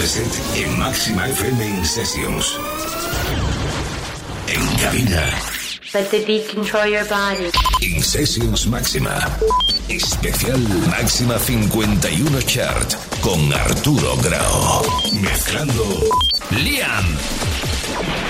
de set en Máxima FM In Sessions. En cabina. Let the beat control your body. In Sessions Máxima. Especial Máxima 51 Chart con Arturo Grau. Mezclando Liam.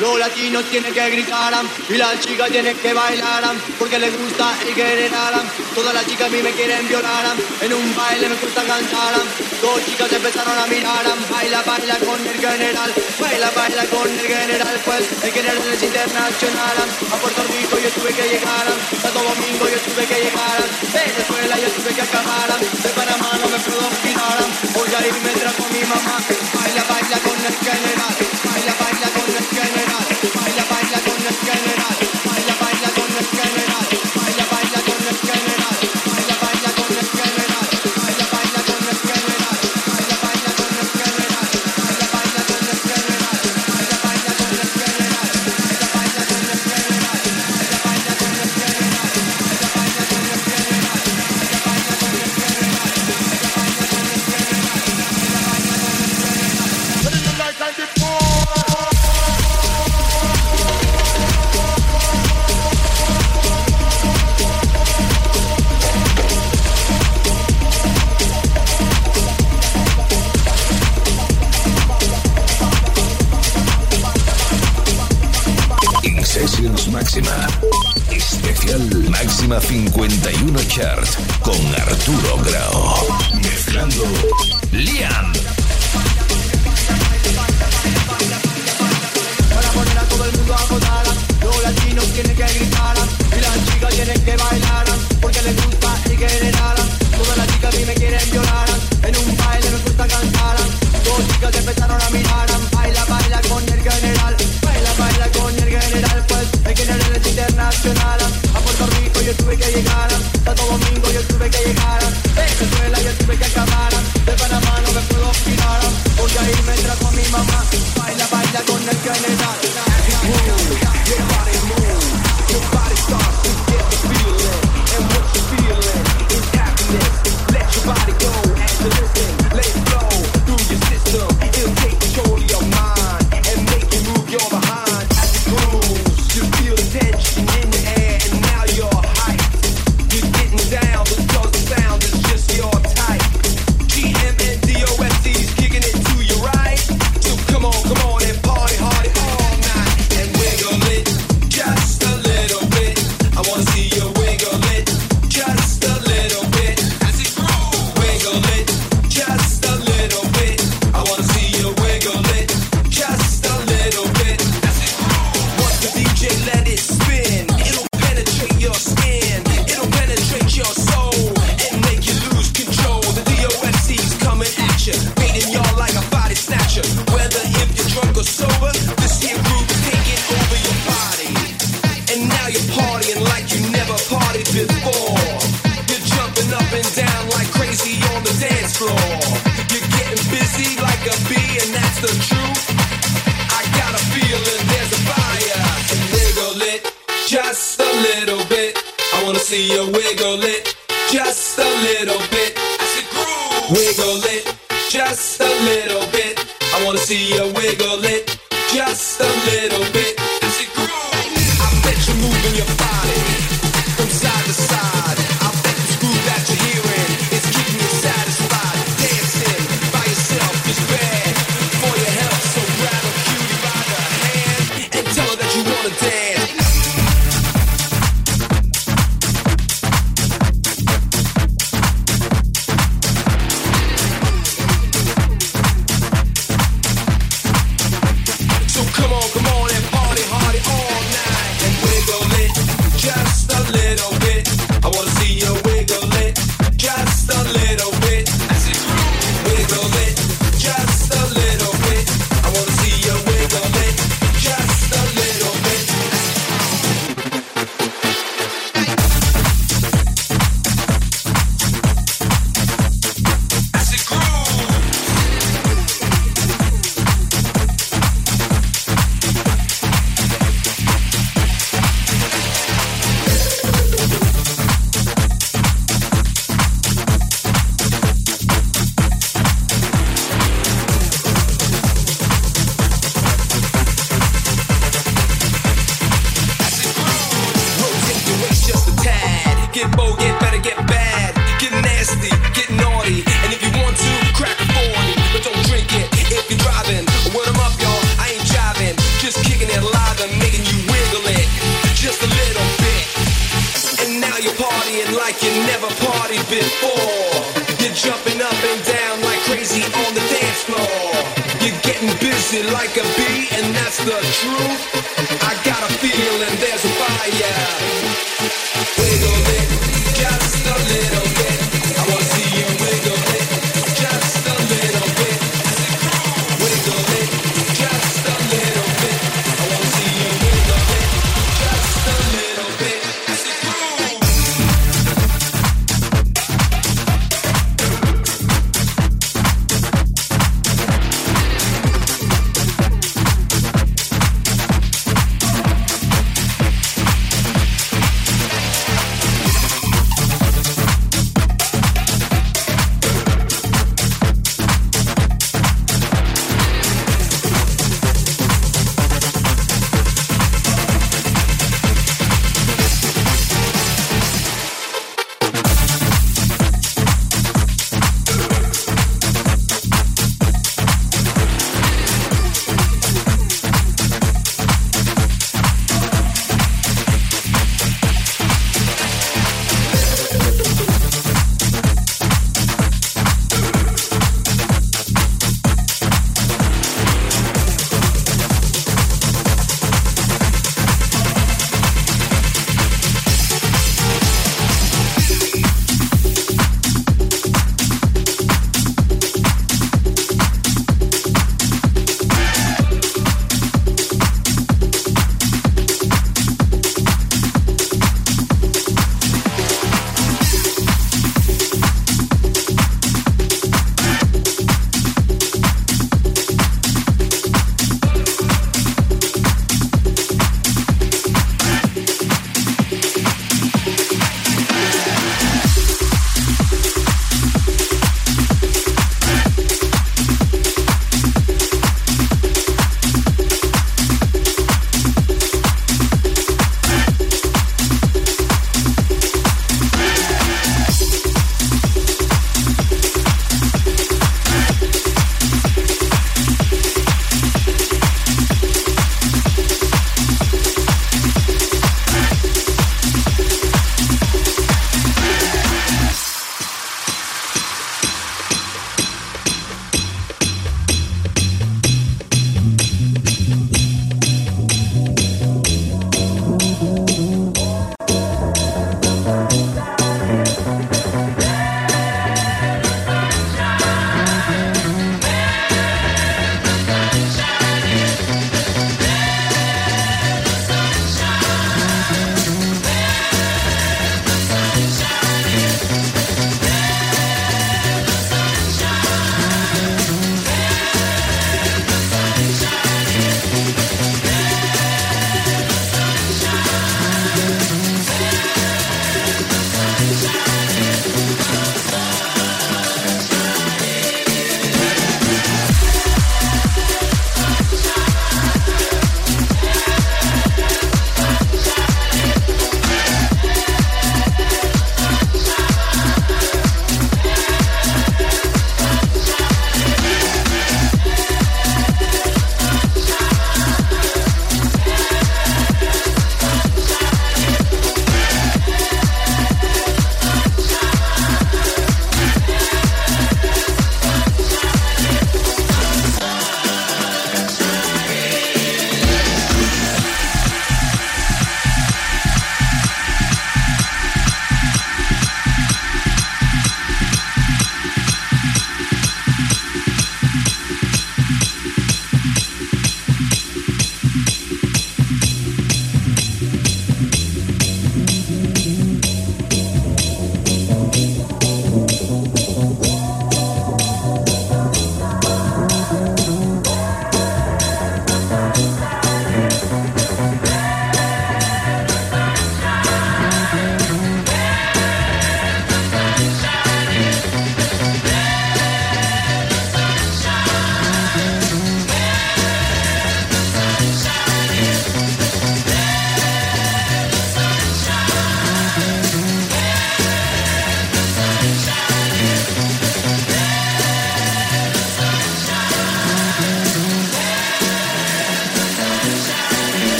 Los latinos tienen que gritar y las chicas tienen que bailar porque les gusta el general. Todas las chicas a mí me quieren violar. En un baile me gusta cantar. Dos chicas empezaron a mirar. Baila, baila con el general. Baila, baila con el general. Pues el general es internacional. A Puerto Rico yo tuve que llegar. Santo Domingo yo tuve que llegar.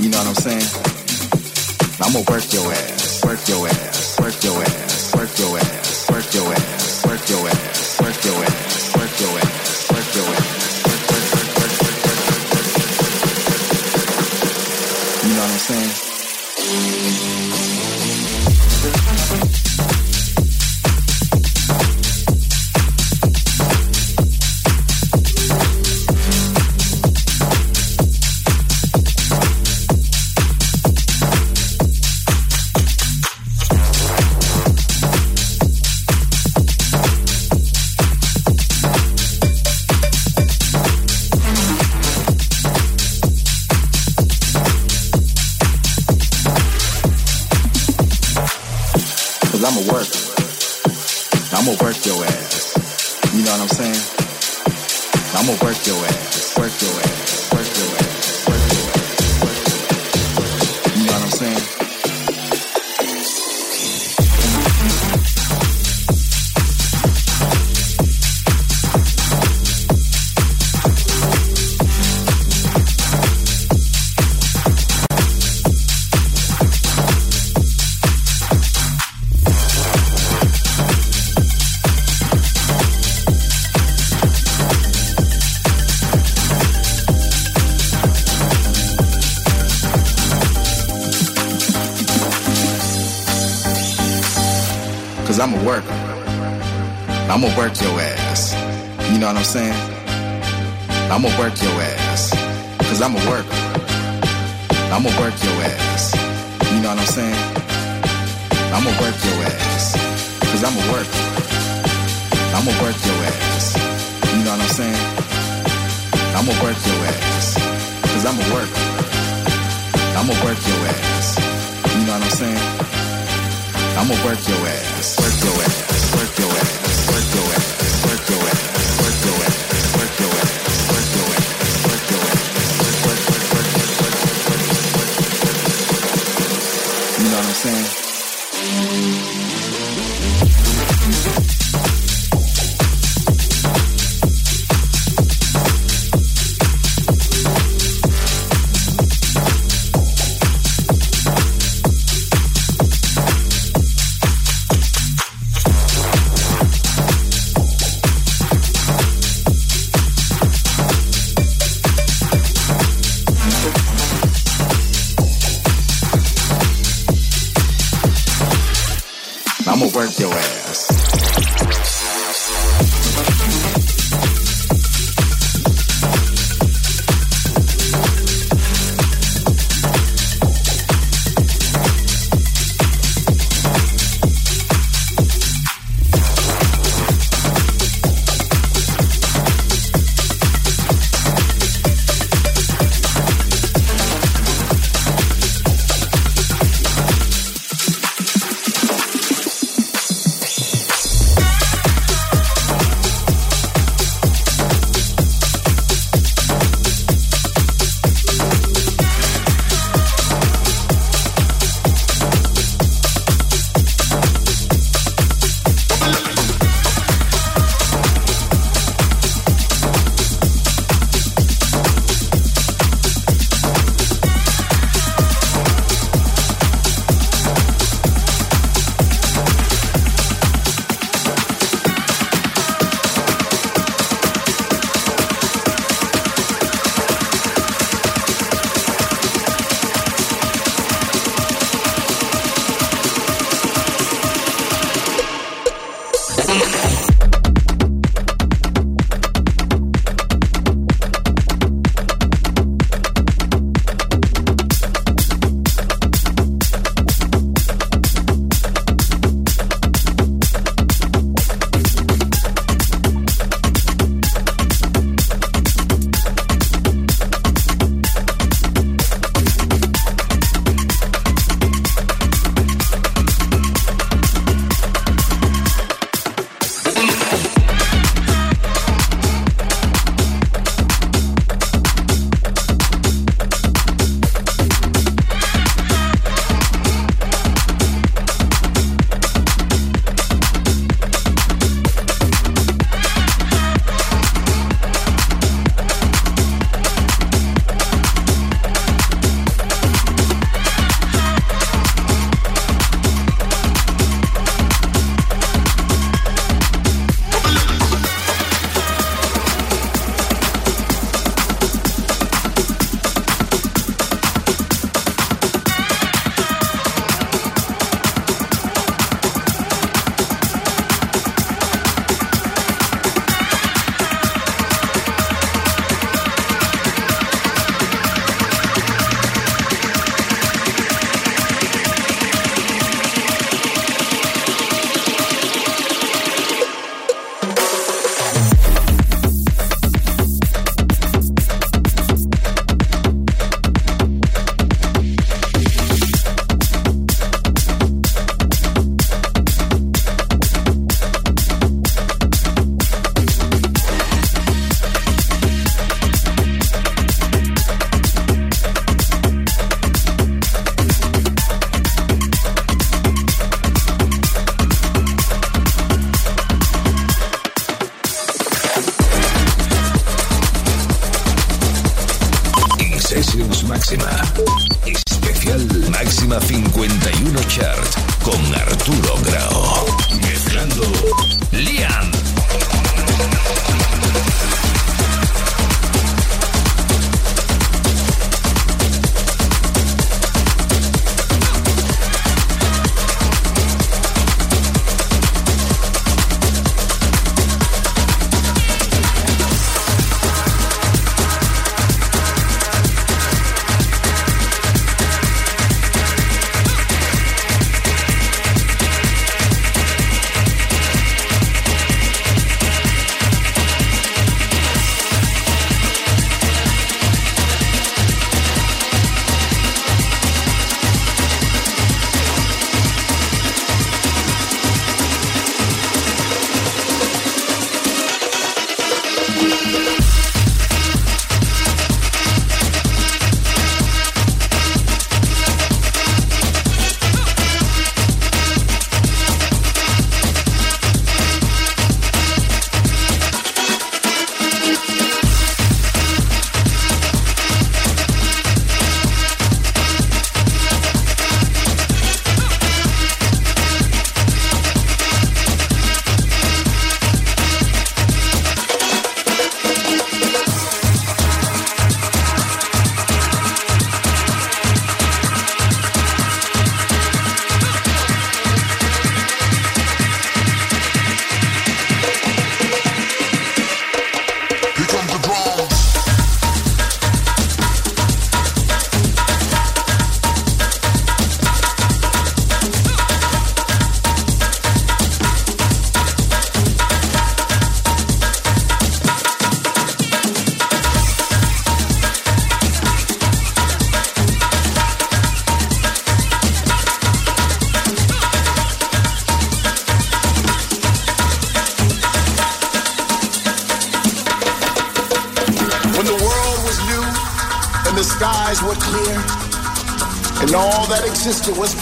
You know what I'm saying? I'ma work your ass. Work your ass. Work your ass. Work your ass. Work your ass. Work your ass. Work your ass. Work your ass. Work your ass. You know what I'm saying? I'ma work your ass. You know what I'm saying? I'ma work your ass. Cause I'm a worker. I'ma work your ass. You know what I'm saying? I'ma work your ass, work your ass, work your ass, work your ass, work your ass, work your ass, work your ass, work your ass, work your ass. You know what I'm saying?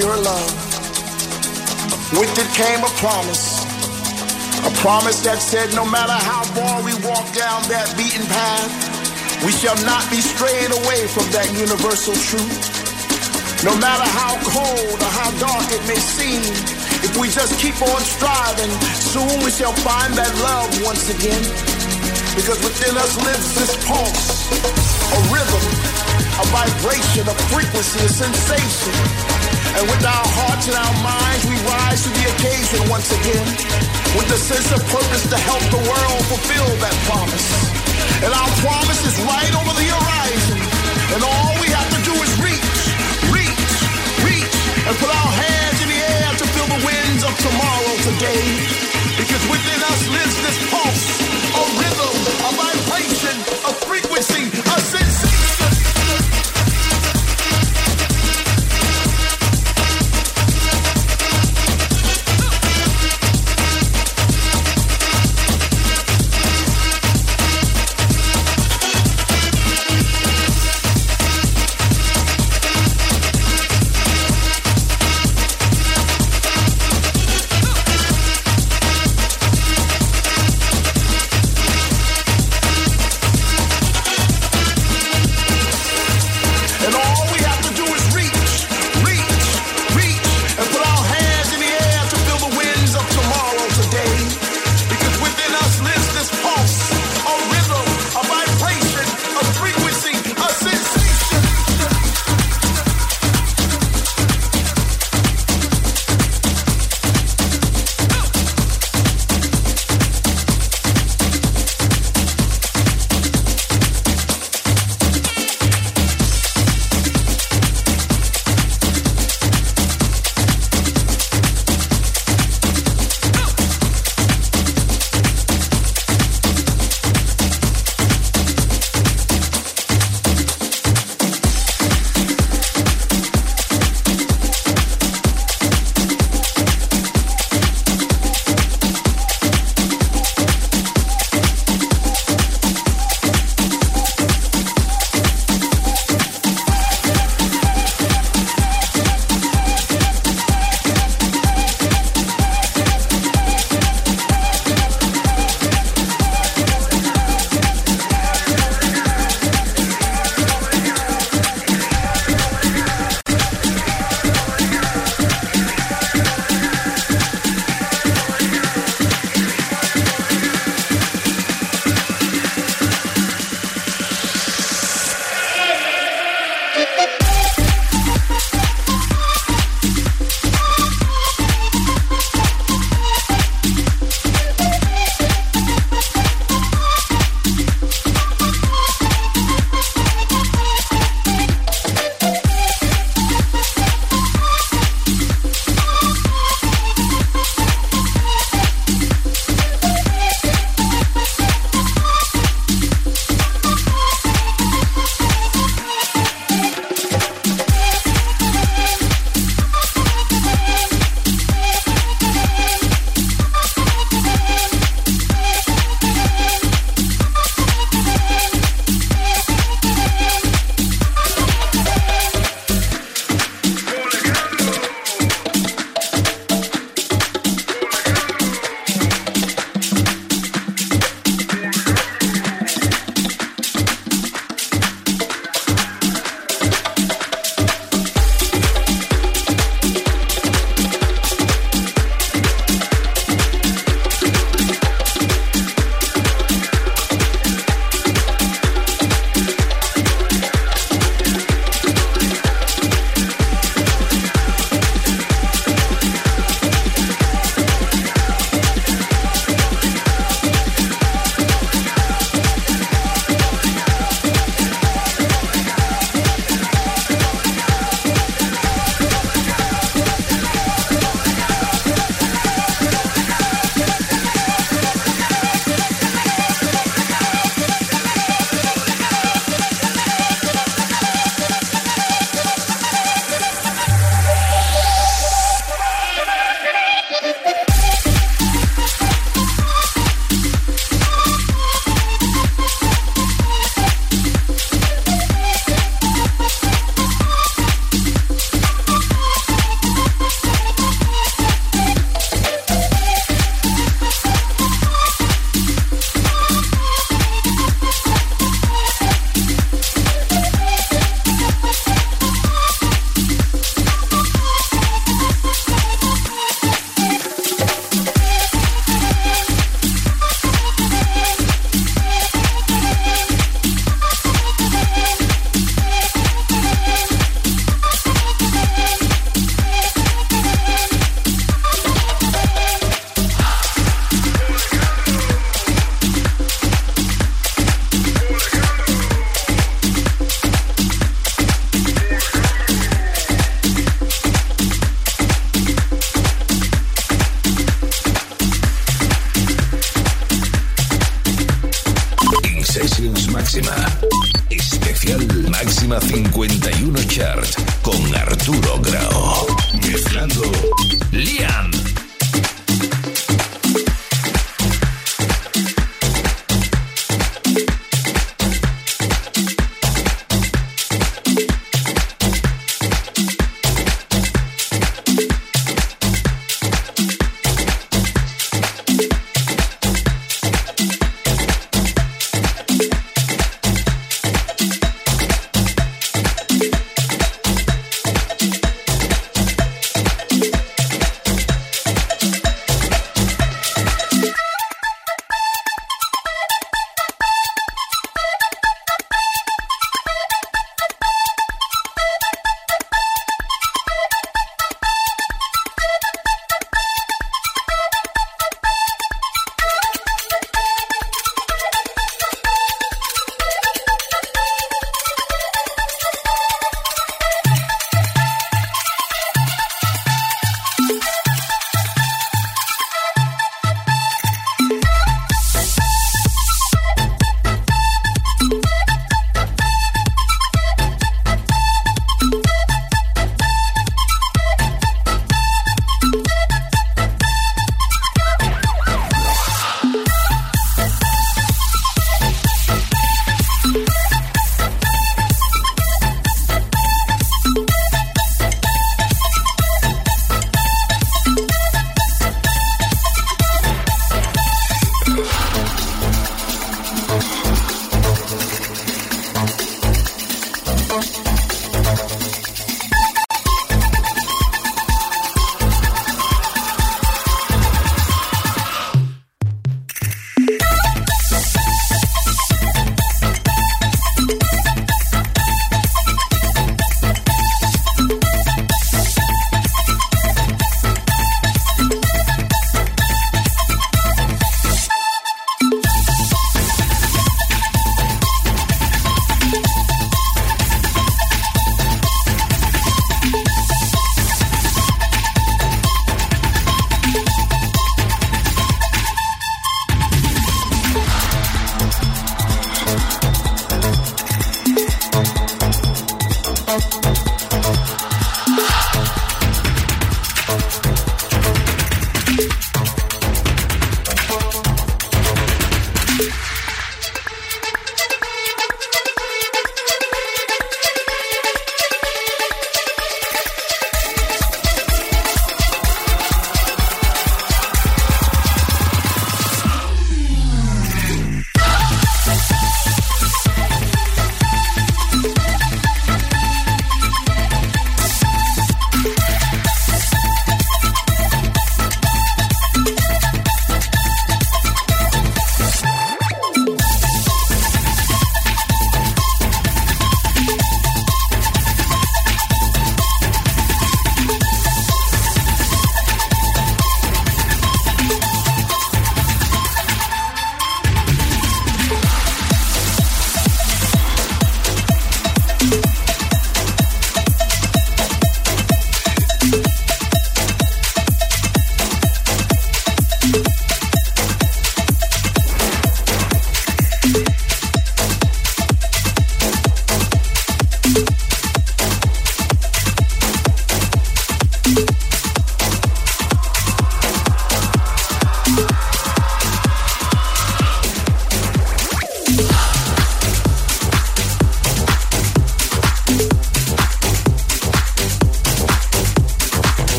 Pure love, with it came a promise. A promise that said no matter how far we walk down that beaten path, we shall not be strayed away from that universal truth. No matter how cold or how dark it may seem, if we just keep on striving, soon we shall find that love once again. Because within us lives this pulse, a rhythm, a vibration, a frequency, a sensation. And with our hearts and our minds, we rise to the occasion once again. With the sense of purpose to help the world fulfill that promise. And our promise is right over the horizon. And all we have to do is reach, reach, reach, and put our hands in the air to feel the winds of tomorrow today. Because within us lives this pulse,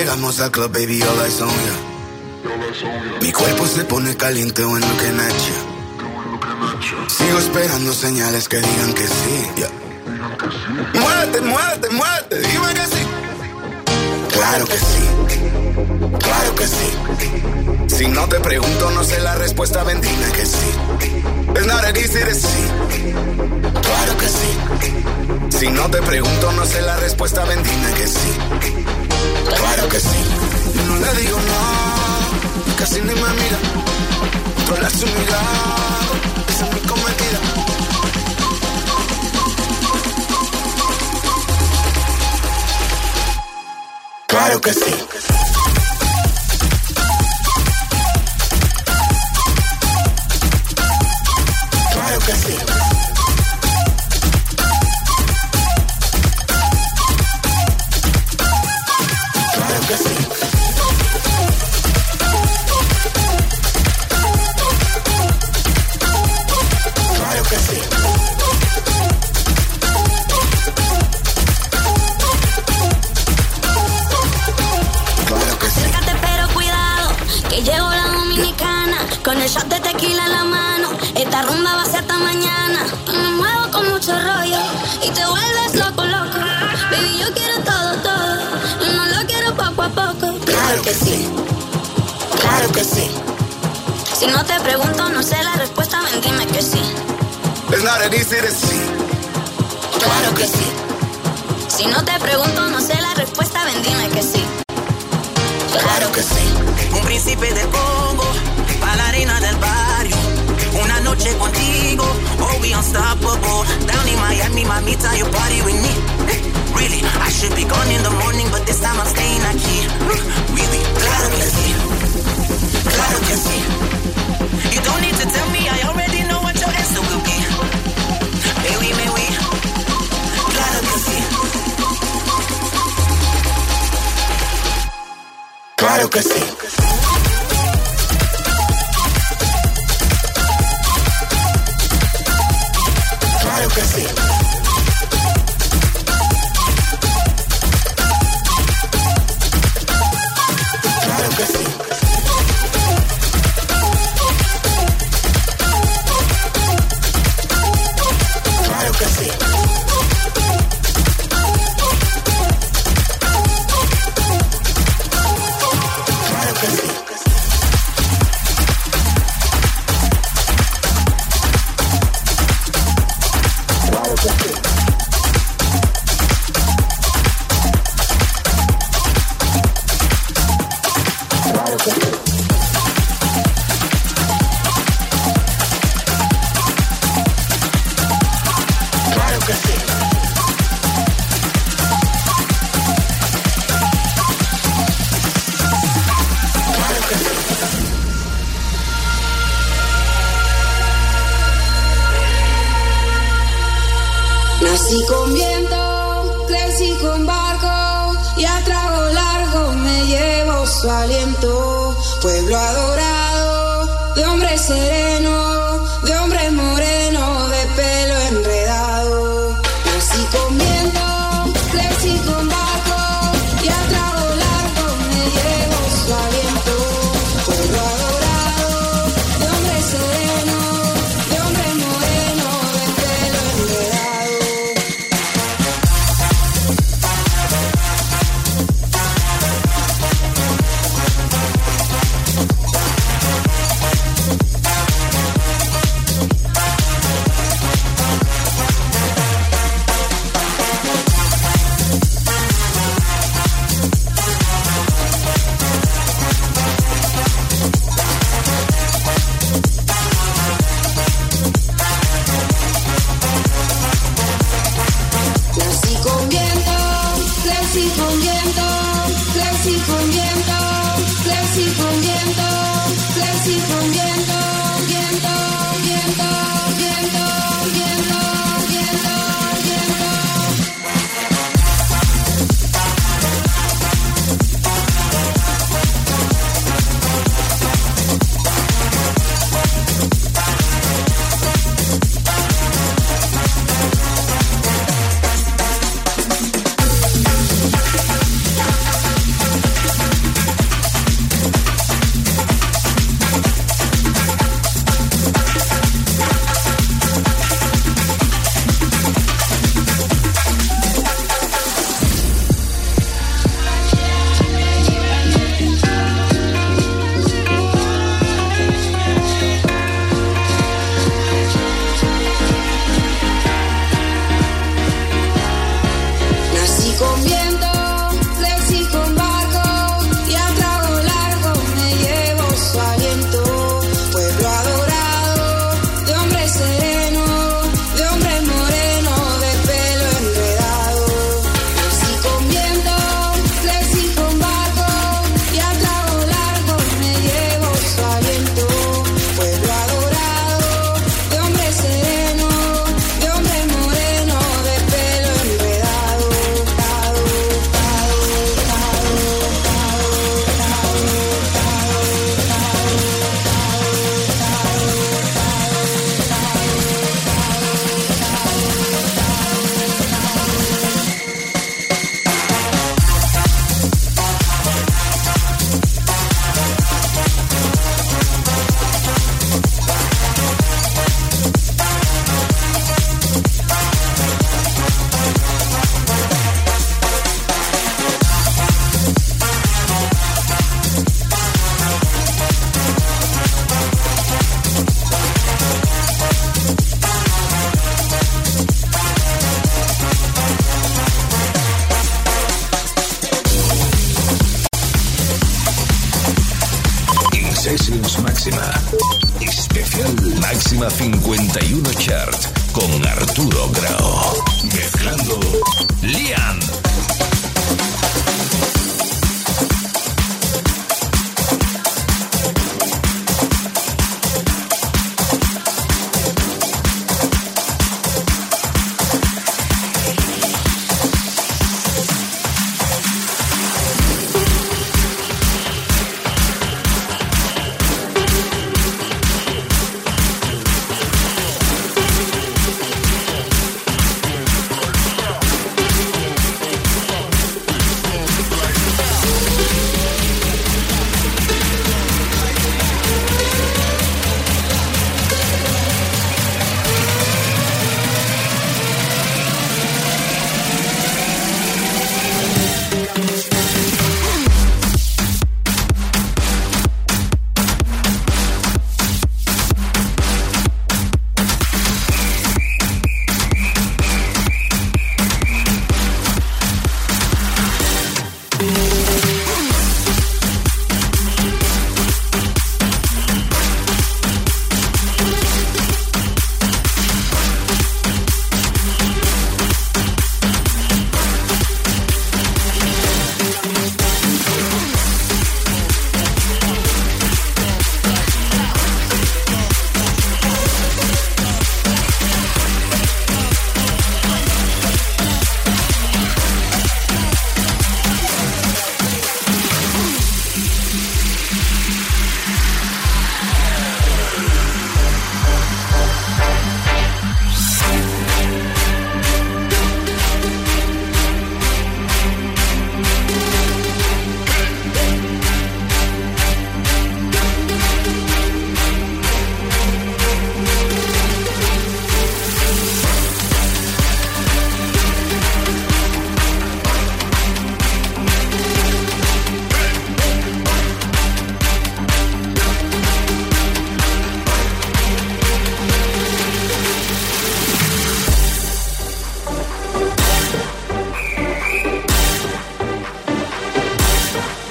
llegamos al club, baby, all eyes on ya. Mi cuerpo se pone caliente when looking at you. Sigo esperando señales que digan que sí. yeah. Muévete, muévete, muévete, dime que sí. Claro que sí. Claro que sí. Si no te pregunto, no sé la respuesta, ven, dime que sí. Es not an easy to sí. Claro que sí. Si no te pregunto, no sé la respuesta, ven, dime que sí. Claro que sí. Yo no le digo no, casi ni me mira. Controlar su mirada, esa es mi cometida. Claro que sí. Claro que sí. Easy to see. Claro que sí. Si no te pregunto, no sé la respuesta, ven, dime que sí. Claro que sí. Un príncipe del Congo, pa' la arena del barrio. Una noche contigo, oh we unstoppable. Down in Miami, mamita, you party with me. Really, I should be gone in the morning, but this time I'm staying aquí. Really, claro que sí. Claro que sí. You don't need to tell me, I already know what your answer will be. Claro que sí. Claro que sí.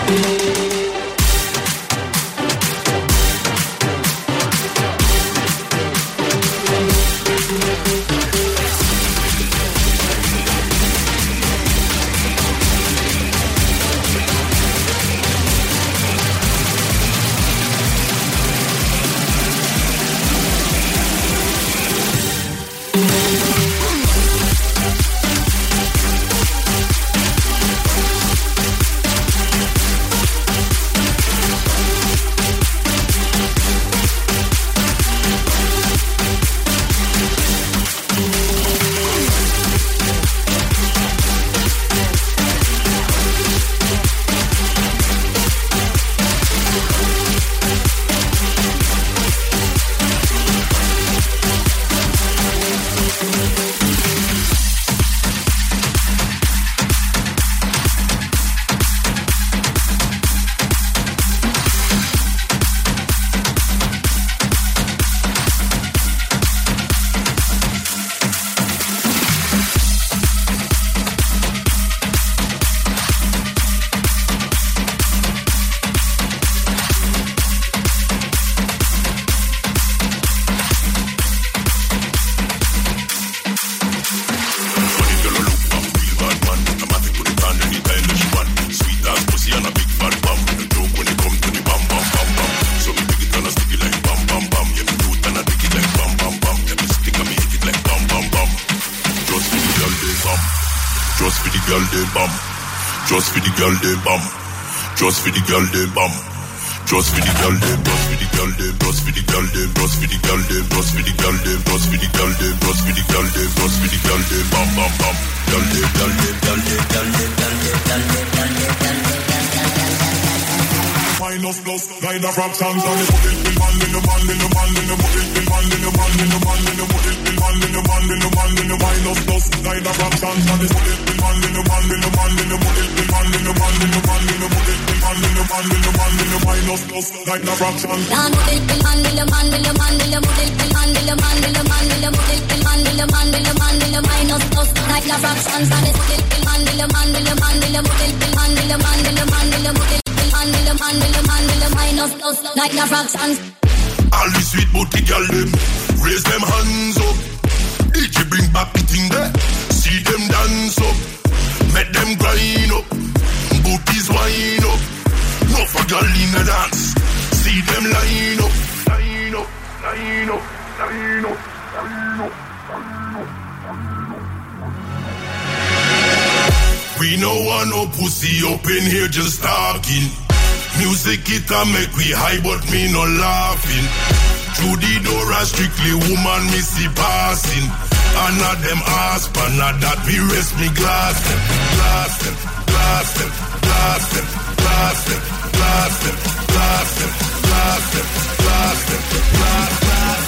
Just Just for the girl them bam. Just for the girl them, just for the girl them, just for the girl them, just for the girl them, just for the girl them, just for the girl them, just for the girl them, just for the girl them, bam bam bam. Girl them, girl them, girl them, girl them, girl them, girl them, girl them. Minus plus, nine of fractions and it's put it man the man the man the put it man the man the man the put it man the man the man the minus plus, nine of fractions and it's put it man the man the man the put it man the man the man the put it man the man the man the minus plus, nine of fractions. Dan put it man in the man the man the put it man the man the man the put it man the man the man the minus plus, nine of fractions and it's put it man the man the man the put it man the man the man in the put it Mandela, Mandela, Mandela, minus plus, Nine of rocks and All the sweet booty girl them raise them hands up. DJ bring back the thing there. See them dance up. Make them grind up. Booties wind up. No for girl in the dance. See them line up. Line up. Line up. Line up. Line up. We no want no pussy up in here just talking. Music it a make we high, but me no laughing. Through the door a strictly woman me see passing. And not them ass, but not that me rest me glass them, glass them, glass them, glass them, glass them, glass them, glass them, glass them, glass them, glass, glass,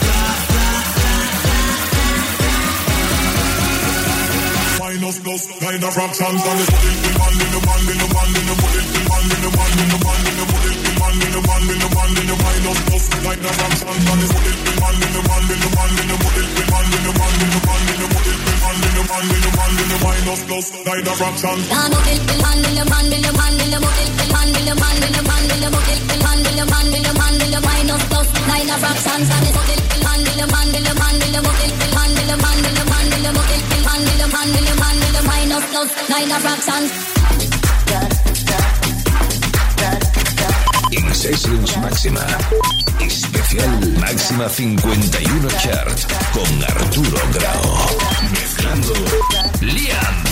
minus plus kind of fractions and it's putting the man in the man in the man in the putting the man in the man in the man in the putting the man in the man in the man in the minus plus kind of fractions it's putting the man in the man in the man in the putting the man in the man in the man in the putting the man in the man in the man in the minus plus kind of fractions. El man man el man el man el man el man el man the rocks and... Máxima. Especial Máxima 51 Chart con Arturo Grau. Mezclando Liam.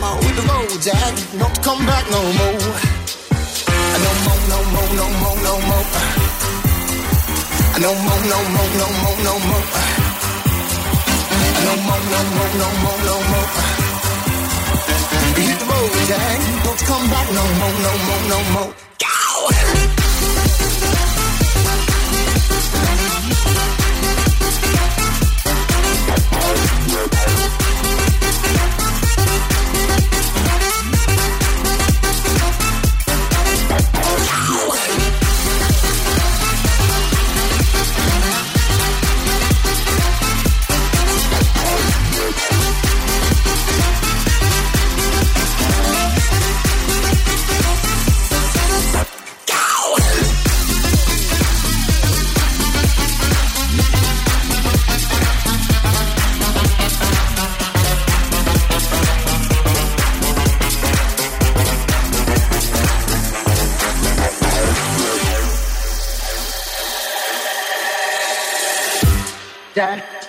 no more. Hit the road, Jack, not to come back no more. No more, no more, no more, no more. No more, no more, no more, no more. No more, no more, no more, no more. Hit the road, Jack, not to come back no more, no more, no more. Go! Dad, dad,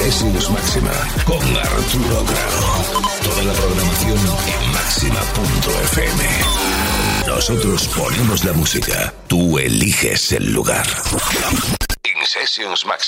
Sessions Máxima con Arturo Grau. Toda la programación en máxima.fm. Nosotros ponemos la música, tú eliges el lugar. In Sessions Máxima.